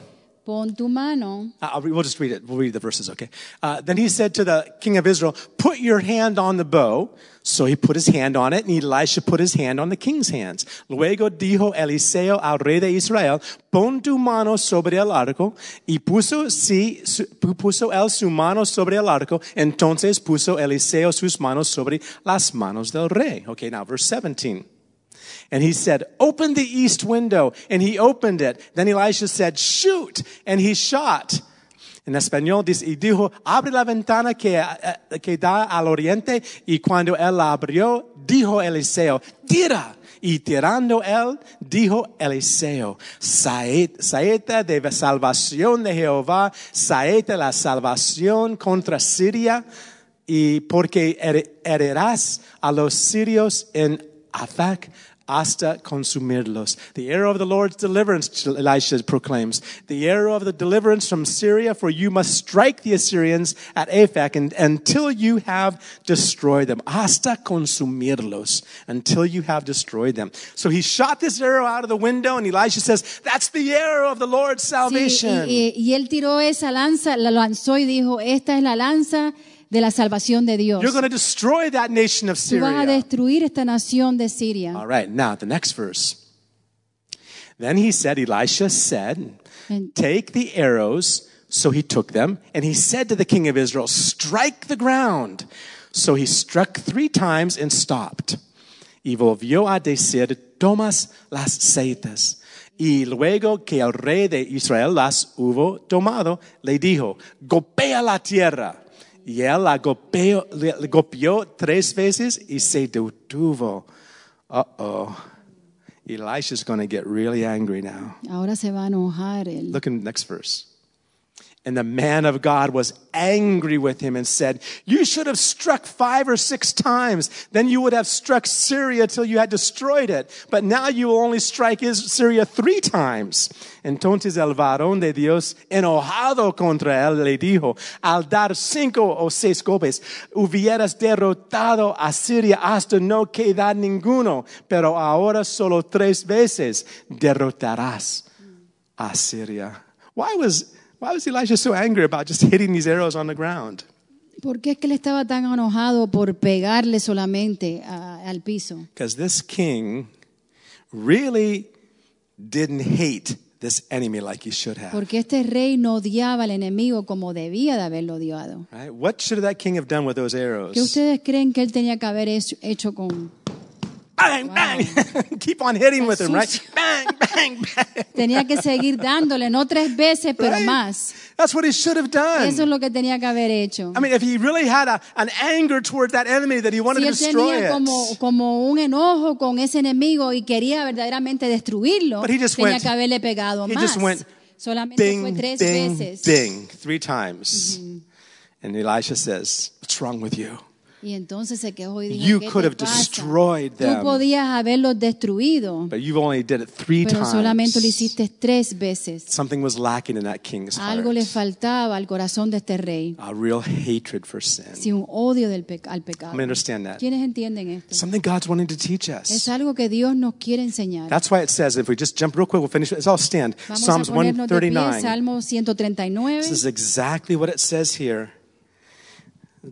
Pon tu mano. Uh, we'll just read it. We'll read the verses, okay? Uh, then he said to the king of Israel, Put your hand on the bow. So he put his hand on it, and Elisha put his hand on the king's hands. Luego dijo Eliseo al rey de Israel, Pon tu mano sobre el arco. Y puso, sí, su- puso él su mano sobre el arco. Entonces puso Eliseo sus manos sobre las manos del rey. Okay, now verse 17. And he said, Open the east window. And he opened it. Then Elisha said, Shoot. And he shot. En español dice, y dijo, abre la ventana que, eh, que da al oriente. Y cuando él la abrió, dijo Eliseo, tira. Y tirando él, dijo Eliseo, "Saet- saeta de salvación de Jehová, saeta la salvación contra Siria, y porque her- herirás a los sirios en Athak hasta consumirlos. The arrow of the Lord's deliverance, Elisha proclaims. The arrow of the deliverance from Syria, for you must strike the Assyrians at Aphek and, until you have destroyed them. Hasta consumirlos. Until you have destroyed them. So he shot this arrow out of the window and Elisha says, that's the arrow of the Lord's Sí, salvation. y, y- y él tiró esa lanza, la lanzó y dijo, esta es la lanza de la salvación de Dios. You're going to destroy that nation of Tú vas a Syria. destruir esta nación de Siria. All right, now the next verse. Then he said, Elisha said, Take the arrows. So he took them, and he said to the king of Israel, Strike the ground. So he struck three times and stopped. Y volvió a decir, Tomas las seitas. Y luego que el rey de Israel las hubo tomado, le dijo, Golpea la tierra. Y él la golpeó, le- le golpeó tres veces y se detuvo. Uh oh. Elisha's going to get really angry now. Ahora se va a enojar él. Look in the next verse. And the man of God was angry with him and said, You should have struck five or six times. Then you would have struck Syria till you had destroyed it. But now you will only strike Syria three times. Entonces el varón de Dios, enojado contra él, le dijo, Al dar cinco o seis golpes, hubieras derrotado a Siria hasta no quedar ninguno. Pero ahora solo tres veces derrotarás a Siria. Why was, why was Elisha so angry about just hitting these arrows on the ground? ¿Por qué es que él estaba tan enojado por pegarle solamente a- al piso? Because this king really didn't hate this enemy like he should have. Porque este rey no odiaba al enemigo como debía de haberlo odiado. Right? What should that king have done with those arrows? ¿Qué ustedes creen que él tenía que haber hecho, hecho con... Bang, bang! Keep on hitting with him, right? Bang, bang, bang. Tenía que seguir dándole, no tres veces, pero Right? más. That's what he should have done. Eso es lo que tenía que haber hecho. I mean, if he really had a, an anger towards that enemy that he wanted Si to destroy tenía it. como, como un enojo con ese enemigo y quería verdaderamente destruirlo, But he just tenía went- que haberle pegado he más. just went Solamente fue Ding, tres ding, veces. ding, three times. And Elisha says, What's wrong with you? Y entonces se quejó y dijo, You ¿qué could te have pasa? destroyed Tú them. podías haberlos destruido, But you've only did it three pero solamente lo times. hiciste tres veces. Something was lacking in that king's heart. Algo le faltaba al corazón de este rey. A real hatred for sin. Sí, un odio del pe- al pecado. I mean, understand that. ¿Quiénes entienden esto? Something God's wanting to teach Es us. algo que Dios nos quiere enseñar. That's why it says, if we just jump real quick, we'll finish. Let's all stand. Vamos Psalms a ponernos de pie, 139. Salmo 139. This is exactly what it says here.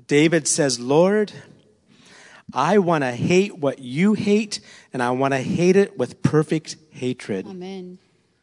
David says, Lord, I want to hate what you hate, and I want to hate it with perfect hatred. Amén.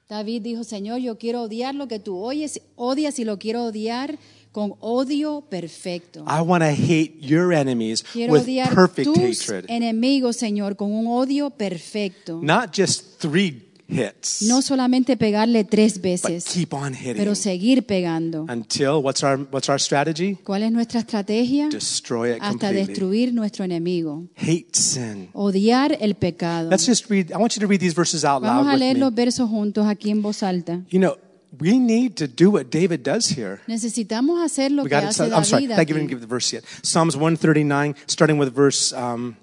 David dijo, Señor, yo quiero odiar lo que tú oyes, odias y lo quiero odiar con odio perfecto. I want to hate your enemies Quiero with odiar perfect tus hatred. enemigos, Señor, con un odio perfecto. Not just three hits, No solamente pegarle tres veces, but keep on hitting pero seguir pegando. until what's our what's our strategy? ¿Cuál es nuestra estrategia? Destroy it Hasta completely. destruir nuestro enemigo. Hate sin. Odiar el pecado. Let's just read. I want you to read these verses out Vamos loud a with leer me. los versos juntos aquí en voz alta. You know, we need to do what David does here. Necesitamos hacer lo We que hace I'm sorry, David. I didn't give the verse yet. Psalms 139, starting with verse, um,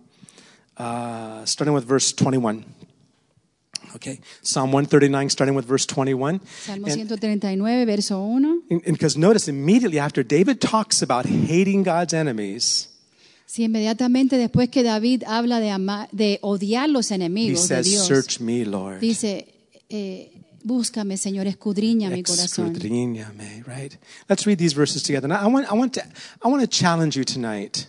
uh, starting with verse 21. Okay, Psalm 139, starting with verse 21. Salmo And- 139, verso 1. And because notice immediately after David talks about hating God's enemies, Sí, inmediatamente después que David habla de, ama- de odiar los he enemigos de says, Dios, Search me, Lord. dice, eh, búscame, Señor, escudriña mi corazón. Escudriñame, right? Let's read these verses together. Now, I want, I want to, I want to challenge you tonight.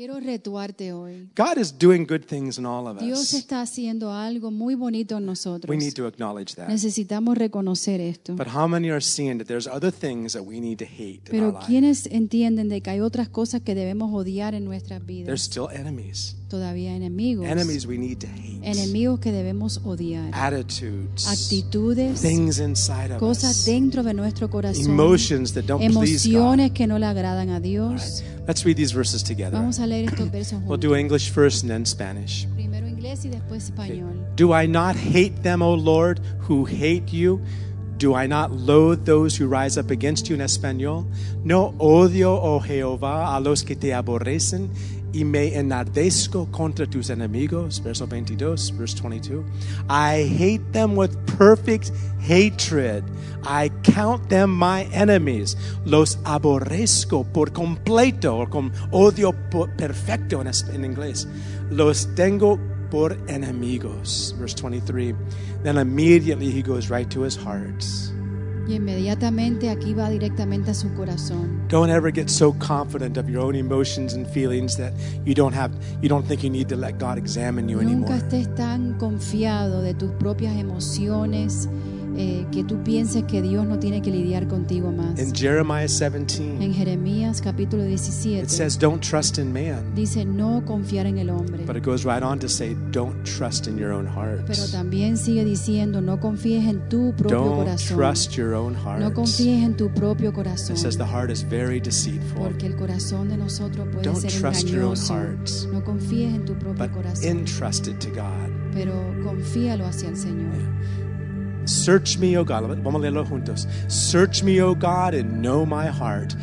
Quiero retuarte hoy. God is doing good things in all of Dios us. está haciendo algo muy bonito en We nosotros. need to acknowledge that. Necesitamos reconocer esto. But how many are seeing that there's other things that we need to hate in our Pero life? ¿quiénes entienden de que hay otras cosas que debemos odiar en nuestras There's vidas? still enemies. Todavía enemigos. Enemies we need to hate. Enemigos que debemos odiar. Attitudes. Actitudes, Things inside of cosas us. dentro de nuestro corazón. Emotions that don't please God. Emociones que no le agradan a Dios. Let's read these verses together. Vamos a leer estos versos We'll do English first and then Spanish. Primero inglés y después español. Do I not hate them, O Lord, who hate you? Do I not loathe those who rise up against you in español? No odio, oh Jehová, a los que te aborrecen. Y me enardezco contra tus enemigos. Verso 22, verse 22. I hate them with perfect hatred. I count them my enemies. Los aborrezco por completo o con odio perfecto en, en inglés. Los tengo por enemigos. Verse 23. Then immediately he goes right to his heart. Y inmediatamente aquí va directamente a su corazón. Don't ever get so confident of your own emotions and feelings that you don't have you don't think you need to let God examine you Nunca anymore. estés tan confiado de tus propias emociones eh, que tú pienses que Dios no tiene que lidiar contigo más. In Jeremiah 17, En Jeremías capítulo it 17 says don't trust in man, dice no confiar en el hombre. but it goes right on to say don't trust in your own heart. Pero también sigue diciendo no confíes en tu propio Don't corazón. trust your own heart. No confíes en tu propio corazón. It says the heart is very deceitful. Porque el corazón de nosotros puede Don't ser trust your own engañoso. heart. No confíes en tu propio But corazón, entrust it to God. pero confíalo hacia el Señor. Search me, O God. Vamos a leerlo juntos. Search me, O God, and know my heart.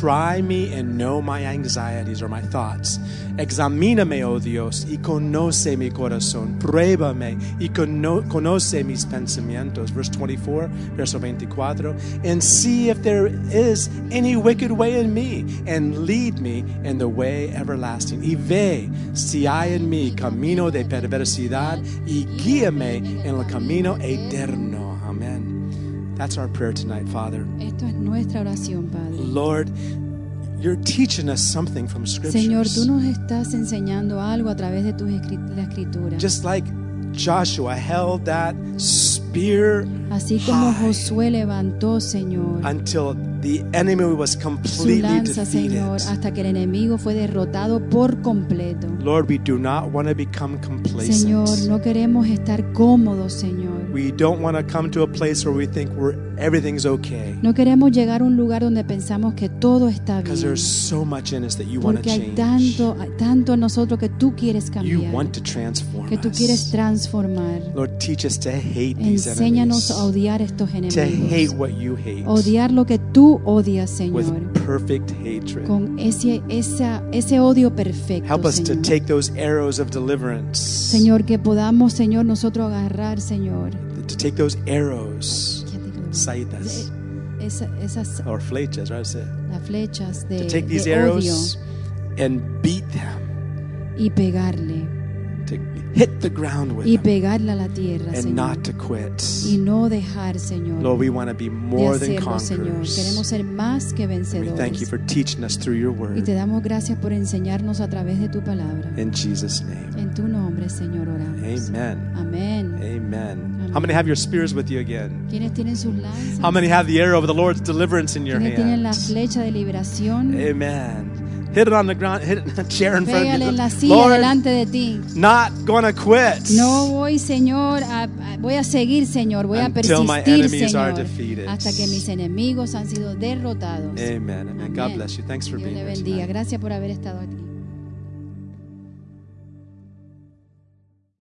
Try me and know my anxieties or my thoughts. Examíname, oh Dios, y conoce mi corazón. Pruébame y cono- conoce mis pensamientos. Verse 24, verso 24. And see if there is any wicked way in me, and lead me in the way everlasting. Y ve si hay en mí camino de perversidad, y guíame en el camino eterno. Amen. That's our prayer tonight, Father. Esto es nuestra oración, Padre. Lord, you're teaching us something from Señor, scriptures. tú nos estás enseñando algo a través de tu la escritura. Just like Joshua held that spear Así como high Josué levantó, Señor, until the enemy was su completely lanza, defeated. Señor, hasta que el enemigo fue derrotado por completo. Lord, we do not want to become complacent. Señor, no queremos estar cómodos, Señor. We don't want to come to a place where we think we're everything's okay. No queremos llegar a un lugar donde pensamos que todo está Because bien. there's so much in us that you want to Porque hay change. tanto, hay tanto en nosotros que tú quieres You cambiar, want to transform que tú us. quieres transformar. Lord, teach us to hate these Enséñanos a odiar estos To hate enemigos. what you hate. Odiar lo que tú odias, With Señor. perfect hatred. Con ese, esa, ese odio perfecto, Help us to Señor. take those arrows of deliverance. Señor, que podamos, Señor, nosotros agarrar, Señor, To take those arrows. Saitas. esa- esas Or flechas, right? Las flechas de, To take these de odio arrows and beat them. y pegarle, To hit the ground with y them. pegarle a la tierra, And Señor. not to quit. Y no dejar, Señor, Lord, we want to be more than hacerlo, Señor. Queremos conquerors. ser más que And we thank you for teaching us through your Y word. te damos gracias por enseñarnos a través de tu palabra. In Jesus' name. En tu nombre, Señor, oramos. Amen. Amén. Amen. How many have your spears with you again? ¿Quiénes tienen sus lanzas? How many have the arrow of the Lord's deliverance in your ¿Quiénes tienen la hands? flecha de liberación? Amen. Hit it on the ground. Hit it in a chair in front of en la you. silla Lord, delante de ti. not gonna quit. No voy, Señor, a, voy a seguir, Señor, voy a persistir, Señor, defeated. hasta que mis enemigos han sido derrotados. Amen. Amen. God bless you. Thanks for Dios being le here bendiga. tonight. Gracias por haber estado aquí.